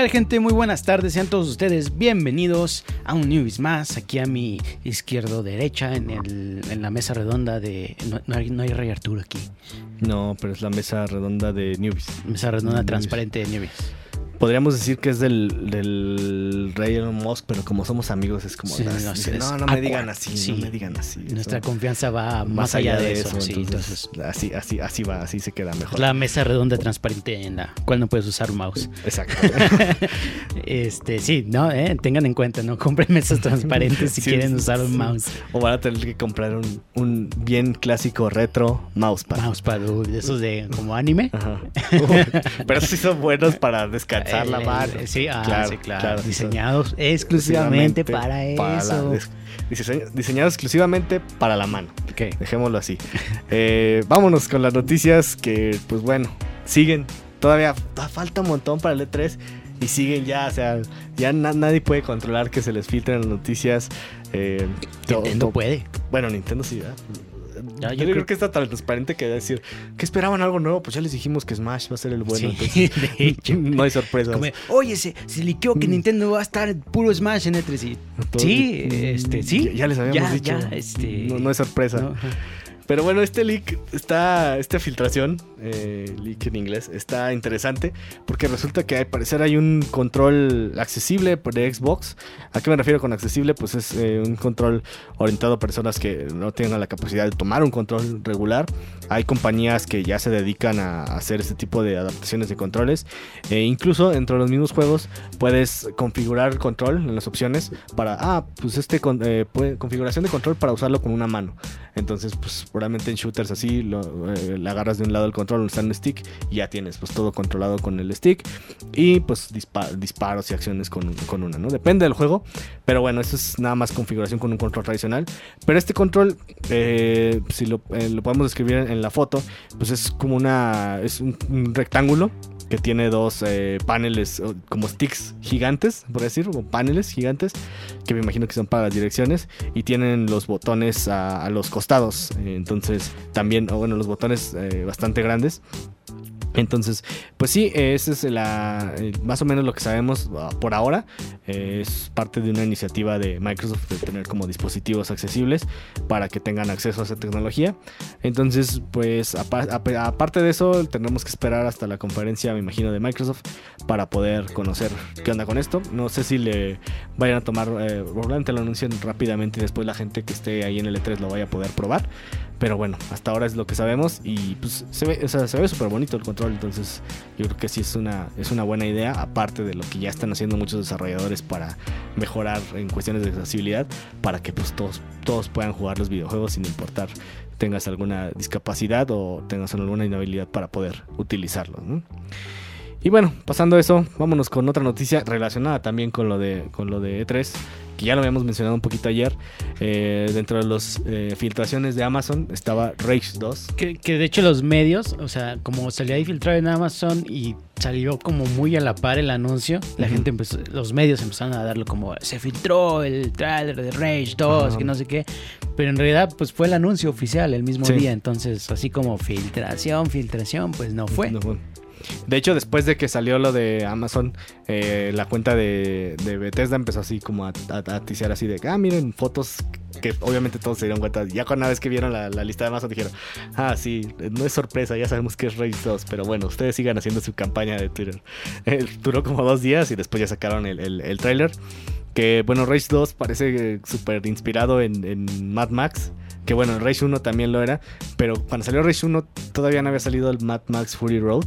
Tal gente? Muy buenas tardes, sean todos ustedes bienvenidos a un Newbies más, aquí a mi izquierdo derecha en, el, en la mesa redonda de... No, no hay, no hay Rey Arturo aquí, No, pero es la mesa redonda de Newbies. mesa redonda Newbies. transparente de Newbies. Podríamos decir que es del, del Rey Elon Musk, pero como somos amigos es como... Sí, "Ah, no, dice, no, no me digan awkward". así, Sí. no me digan así. Nuestra eso- confianza va más, allá, de eso, sí, entonces... así, así, así va, así se queda mejor. La mesa redonda transparente en la cual no puedes usar un mouse. Exacto. Este, sí, no, eh, tengan en cuenta, no compren mesas transparentes si quieren usar un mouse. o van a tener que comprar un, un bien clásico retro mousepad. Mousepad, de esos de como anime. Ajá. Uy, pero sí son buenos para descansar El- Sí, ah, Claro, sí, claro. claro. Diseñados exclusivamente para eso. diseñados exclusivamente para la mano. Ok. Dejémoslo así. Eh, vámonos con las noticias que, pues bueno, siguen. Todavía fa- falta un montón para el E3 y siguen ya, o sea, ya na- nadie puede controlar que se les filtren las noticias. Eh, Nintendo puede. Bueno, Nintendo sí, ¿verdad? Ya, yo, yo creo, creo- que está tan transparente que decir que esperaban algo nuevo, pues ya les dijimos que Smash va a ser el bueno. Sí, entonces, de hecho. no hay sorpresas. Como, Oye, se, se liqueó que Nintendo va a estar puro Smash en E3. Y, sí, este, sí. Ya, ya les habíamos Ya, dicho. este- no, no es sorpresa. ¿no? Pero bueno, este leak está, esta filtración, eh, leak en inglés, está interesante porque resulta que al parecer hay un control accesible de Xbox. ¿A qué me refiero con accesible? Pues es eh, un control orientado a personas que no tengan la capacidad de tomar un control regular. Hay compañías que ya se dedican a hacer este tipo de adaptaciones de controles. E incluso dentro de los mismos juegos puedes configurar control en las opciones para, ah, pues este eh, puede- configuración de control para usarlo con una mano. Entonces, pues probablemente en shooters así, lo, eh, le agarras de un lado el control, está el stick y ya tienes pues todo controlado con el stick y pues dispa- disparos y acciones con, con una, ¿no? Depende del juego, pero bueno, eso es nada más configuración con un control tradicional. Pero este control, eh, si lo, eh, lo podemos describir en, en la foto, pues es como una, es un rectángulo que tiene dos eh, paneles como sticks gigantes, por decir, o paneles gigantes, que me imagino que son para las direcciones, y tienen los botones a, los costados, entonces también, o bueno, los botones eh, bastante grandes. Entonces, pues sí, ese es la, eh, más o menos lo que sabemos ah, por ahora. Eh, es parte de una iniciativa de Microsoft de tener como dispositivos accesibles para que tengan acceso a esa tecnología. Entonces, pues apa- ap- aparte de eso, tendremos que esperar hasta la conferencia, me imagino, de Microsoft para poder conocer qué onda con esto. No sé si le vayan a tomar, eh, probablemente lo anuncien rápidamente y después la gente que esté ahí en el E3 lo vaya a poder probar. Pero bueno, hasta ahora es lo que sabemos y pues se ve, súper bonito el control, entonces yo creo que sí es una, es una buena idea, aparte de lo que ya están haciendo muchos desarrolladores para mejorar en cuestiones de accesibilidad, para que pues todos, todos puedan jugar los videojuegos sin importar tengas alguna discapacidad o tengas alguna inhabilidad para poder utilizarlos. Y bueno, pasando eso, vámonos con otra noticia relacionada también con lo de, con lo de E3, que ya lo habíamos mencionado un poquito ayer. Eh, dentro de las filtraciones de Amazon estaba Rage 2. Que, que de hecho los medios, o sea, como salió ahí filtrado en Amazon y salió como muy a la par el anuncio, la gente empezó, los medios empezaron a darlo como se filtró el trailer de Rage 2, Ajá. que no sé qué, pero en realidad pues fue el anuncio oficial el mismo Sí. día, entonces así como filtración, filtración, pues no fue. No fue. De hecho, después de que salió lo de Amazon, eh, la cuenta de, de Bethesda empezó así como a, a, a tisear así de, ah, miren, fotos que obviamente todos se dieron cuenta. Ya con una vez que vieron la, la lista de Amazon dijeron, ah, sí, no es sorpresa, ya sabemos que es Rage 2, pero bueno, ustedes sigan haciendo su campaña de Twitter. Eh, duró como dos días y después ya sacaron el, el, el tráiler. Que bueno, Rage 2 parece eh, súper inspirado en, en Mad Max. Que bueno, Rage 1 también lo era. Pero cuando salió Rage 1 todavía no había salido el Mad Max Fury Road.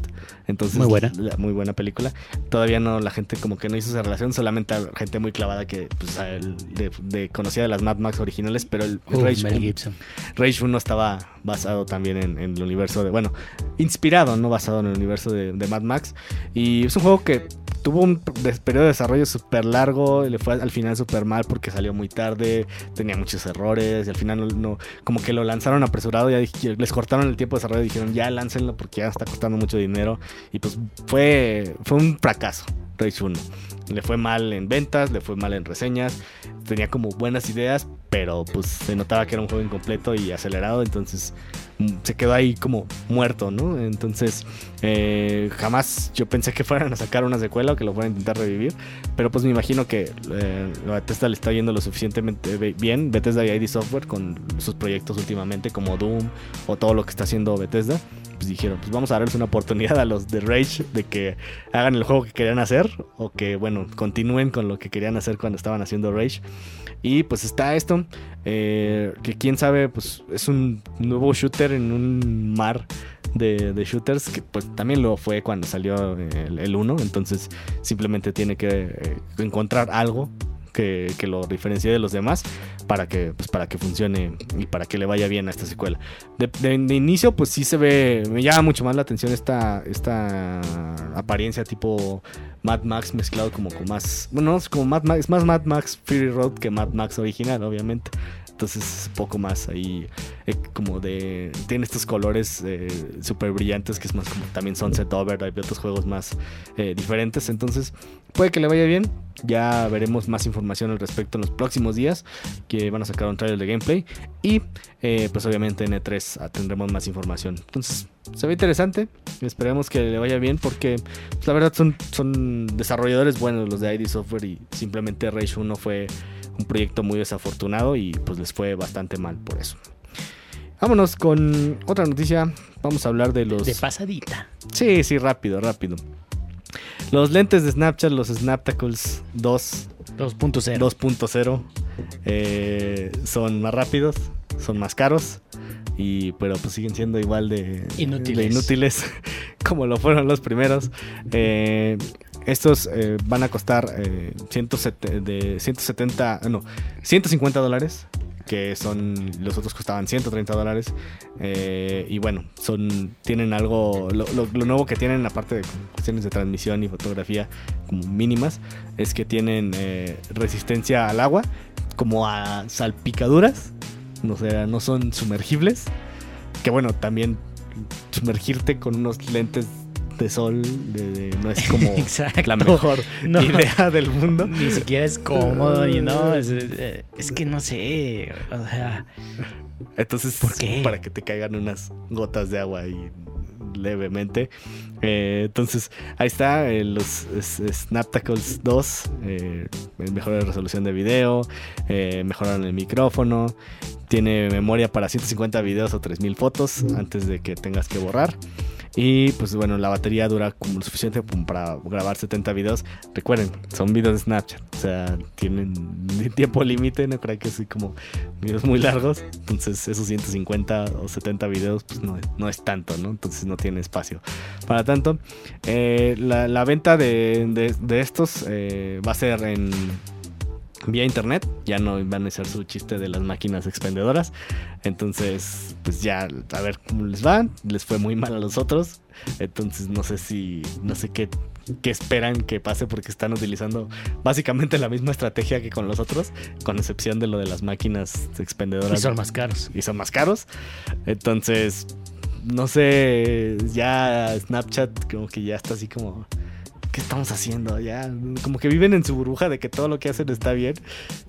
Entonces, Muy buena. la- muy buena película. Todavía no, la gente como que no hizo esa relación. Solamente gente muy clavada que pues, de, de- conocía de las Mad Max originales. Pero el, el Uf, Rage, Mel 1 Gibson. Rage 1 estaba basado también en, en el universo de, bueno, inspirado, no basado en el universo de, de Mad Max. Y es un juego que tuvo un periodo de desarrollo súper largo, le fue al final súper mal porque salió muy tarde, tenía muchos errores y al final no, no- como que lo lanzaron apresurado, ya les cortaron el tiempo de desarrollo y dijeron ya láncenlo porque ya está costando mucho dinero. Y pues fue, fue un fracaso, Rage 1. Le fue mal en ventas, le fue mal en reseñas, tenía como buenas ideas, pero pues se notaba que era un juego incompleto y acelerado, entonces mm, se quedó ahí como muerto, ¿no? Entonces eh, jamás yo pensé que fueran a sacar una secuela o que lo fueran a intentar revivir, pero pues me imagino que eh, Bethesda le está yendo lo suficientemente bien, Bethesda y ID Software con sus proyectos últimamente como Doom o todo lo que está haciendo Bethesda. Pues dijeron, pues vamos a darles una oportunidad a los de Rage de que hagan el juego que querían hacer o que, bueno, continúen con lo que querían hacer cuando estaban haciendo Rage. Y pues está esto, eh, que quién sabe, pues es un nuevo shooter en un mar de, de shooters, que pues también lo fue cuando salió el, el 1, entonces simplemente tiene que eh, encontrar algo que, lo diferencie de los demás para que, pues, para que funcione y para que le vaya bien a esta secuela. De inicio, pues sí se ve, me llama mucho más la atención esta, esta apariencia tipo Mad Max mezclado como con más, bueno, no, es como Mad Max, es más Mad Max Fury Road que Mad Max original, obviamente. Entonces es poco más ahí, eh, como de. Tiene estos colores eh, súper brillantes, que es más como también Sunset Over, hay otros juegos más eh, diferentes. Entonces puede que le vaya bien. Ya veremos más información al respecto en los próximos días, que van a sacar un trailer de gameplay. Y eh, pues obviamente en E3 tendremos más información. Entonces se ve interesante. Esperemos que le vaya bien porque pues, la verdad son, son desarrolladores buenos los de ID Software y simplemente Rage 1 fue un proyecto muy desafortunado y pues les fue bastante mal por eso. Vámonos con otra noticia. Vamos a hablar de los... De pasadita. Sí, sí, rápido, rápido. Los lentes de Snapchat, los Snaptacles 2 2.0. 2.0 eh, son más rápidos, son más caros, y, pero pues siguen siendo igual de Inútiles. de inútiles como lo fueron los primeros. Eh, estos eh, van a costar eh, 170, de 170, no, 150 dólares. Que son. Los otros costaban 130 dólares. eh, y bueno, son. Tienen algo. Lo, lo- nuevo que tienen, aparte de cuestiones de transmisión y fotografía como mínimas, es que tienen eh, resistencia al agua, como a salpicaduras. No, sé, no son sumergibles. Que bueno, también sumergirte con unos lentes de sol de- de- no es como Exacto. la mejor No. idea del mundo. Ni siquiera es cómodo, ni no. Es, eh, es que no sé. O sea, Entonces, ¿Por qué? para que te caigan unas gotas de agua ahí levemente. Eh, entonces, ahí está, eh, los es- Snaptacles 2, eh, mejora la resolución de video, mejoraron el micrófono, tiene memoria para 150 videos o 3000 fotos antes de que tengas que borrar. Y pues bueno, la batería dura como lo suficiente para grabar 70 videos. Recuerden, son videos de Snapchat. O sea, tienen tiempo límite, no creo que así como videos muy largos. Entonces esos 150 o 70 videos pues no, no es tanto, ¿no? Entonces no tiene espacio para tanto. Eh, la, la venta de, de- de estos eh, va a ser en vía internet. Ya no van a ser su chiste de las máquinas expendedoras. Entonces, pues ya a ver cómo les va. Les fue muy mal a los otros. Entonces no sé si, no sé qué, qué esperan que pase porque están utilizando básicamente la misma estrategia que con los otros, con excepción de lo de las máquinas expendedoras y son más caros. y son más caros. Entonces, no sé, ya Snapchat como que ya está así como, ¿qué estamos haciendo? Ya, como que viven en su burbuja de que todo lo que hacen está bien.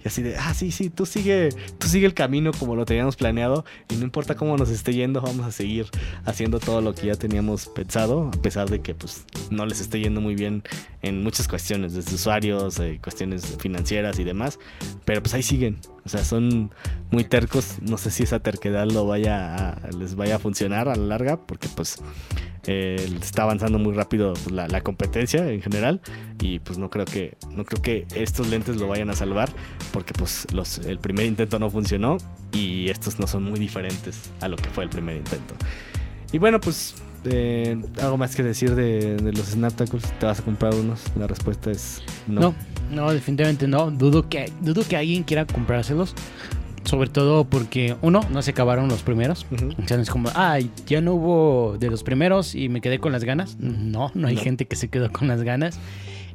Y así de, ah, sí, sí, tú sigue, tú sigue el camino como lo teníamos planeado y no importa cómo nos esté yendo, vamos a seguir haciendo todo lo que ya teníamos pensado, a pesar de que pues no les esté yendo muy bien en muchas cuestiones, desde usuarios, eh, cuestiones financieras y demás. Pero pues ahí siguen. O sea, son muy tercos. No sé si esa terquedad lo vaya a- les vaya a funcionar a la larga, porque pues eh, está avanzando muy rápido pues, la, la competencia en general. Y pues no creo que no creo que estos lentes lo vayan a salvar, porque pues los, el primer intento no funcionó y estos no son muy diferentes a lo que fue el primer intento. Y bueno, pues eh, algo más que decir de, de los Snaptacles. ¿Te vas a comprar unos? La respuesta es no. No, no, definitivamente no. Dudo que, dudo que alguien quiera comprárselos. Sobre todo porque, uno, no se acabaron los primeros. Sea, no es como, ay, ya no hubo de los primeros y me quedé con las ganas. No, no hay No. gente que se quedó con las ganas.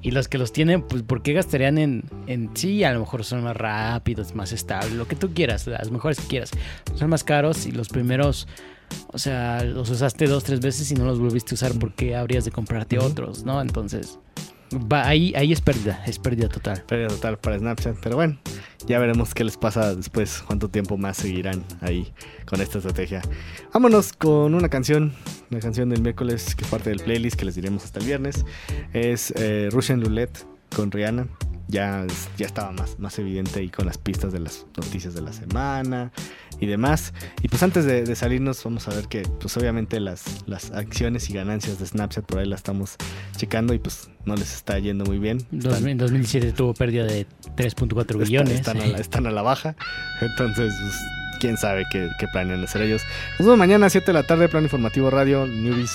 Y los que los tienen, pues, ¿por qué gastarían en, en sí? A lo mejor son más rápidos, más estables, lo que tú quieras, las mejores que quieras. Son más caros y los primeros, o sea, los usaste dos, tres veces y no los volviste a usar porque habrías de comprarte otros, ¿no? Entonces, va, ahí, ahí es pérdida, es pérdida total. Pérdida total para Snapchat. Pero bueno, ya veremos qué les pasa después, cuánto tiempo más seguirán ahí con esta estrategia. Vámonos con una canción, una canción del miércoles que es parte del playlist que les diremos hasta el viernes. Es eh, Russian Roulette con Rihanna. Ya, ya estaba más, más evidente ahí con las pistas de las noticias de la semana y demás. Y pues antes de, de salirnos vamos a ver que pues obviamente las, las acciones y ganancias de Snapchat por ahí las estamos checando y pues no les está yendo muy bien. En 2017 tuvo pérdida de 3.4 Está- billones. Están, a la, están a la baja. Entonces, pues, quién sabe qué, qué planean hacer ellos. Nos vemos mañana a 7 de la tarde, Plan Informativo Radio, Newbies,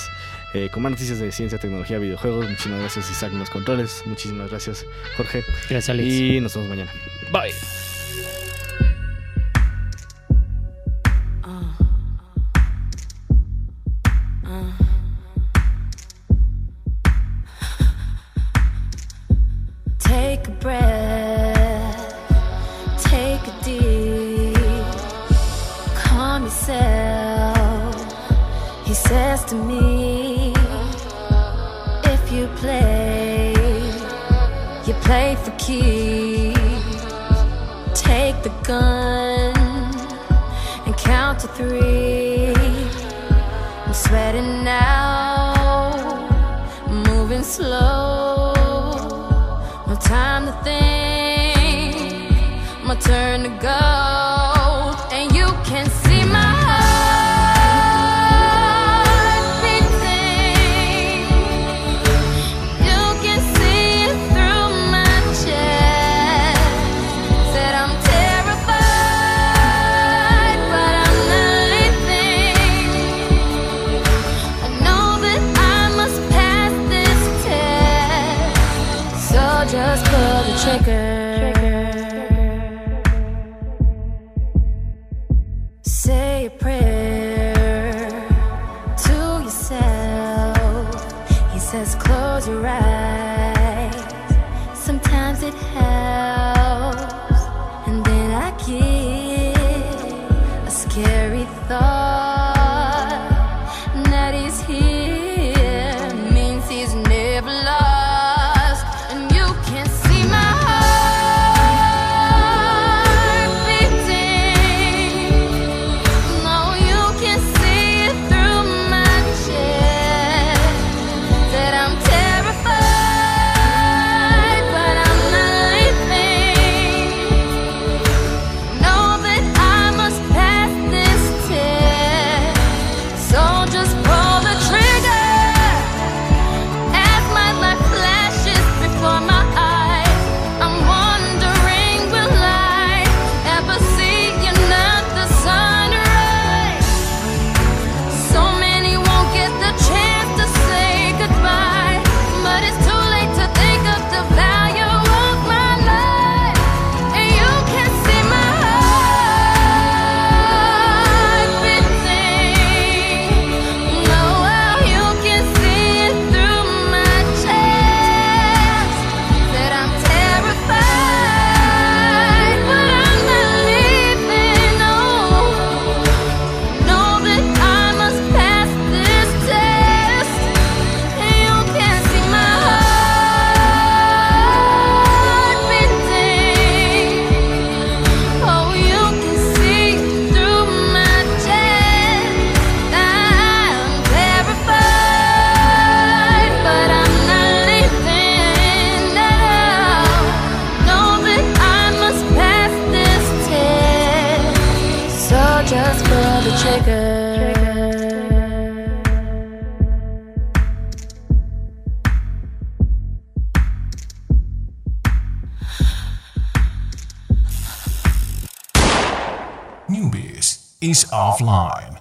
eh, con más noticias de ciencia, tecnología, videojuegos. Muchísimas gracias, Isaac, en los controles. Muchísimas gracias, Jorge. Gracias, Alex. Y nos vemos mañana. Bye. You play, you play for keeps. Take the gun and count to three. I'm sweating now, moving slow. No time to think, my turn to go. To rise. Newbies is offline.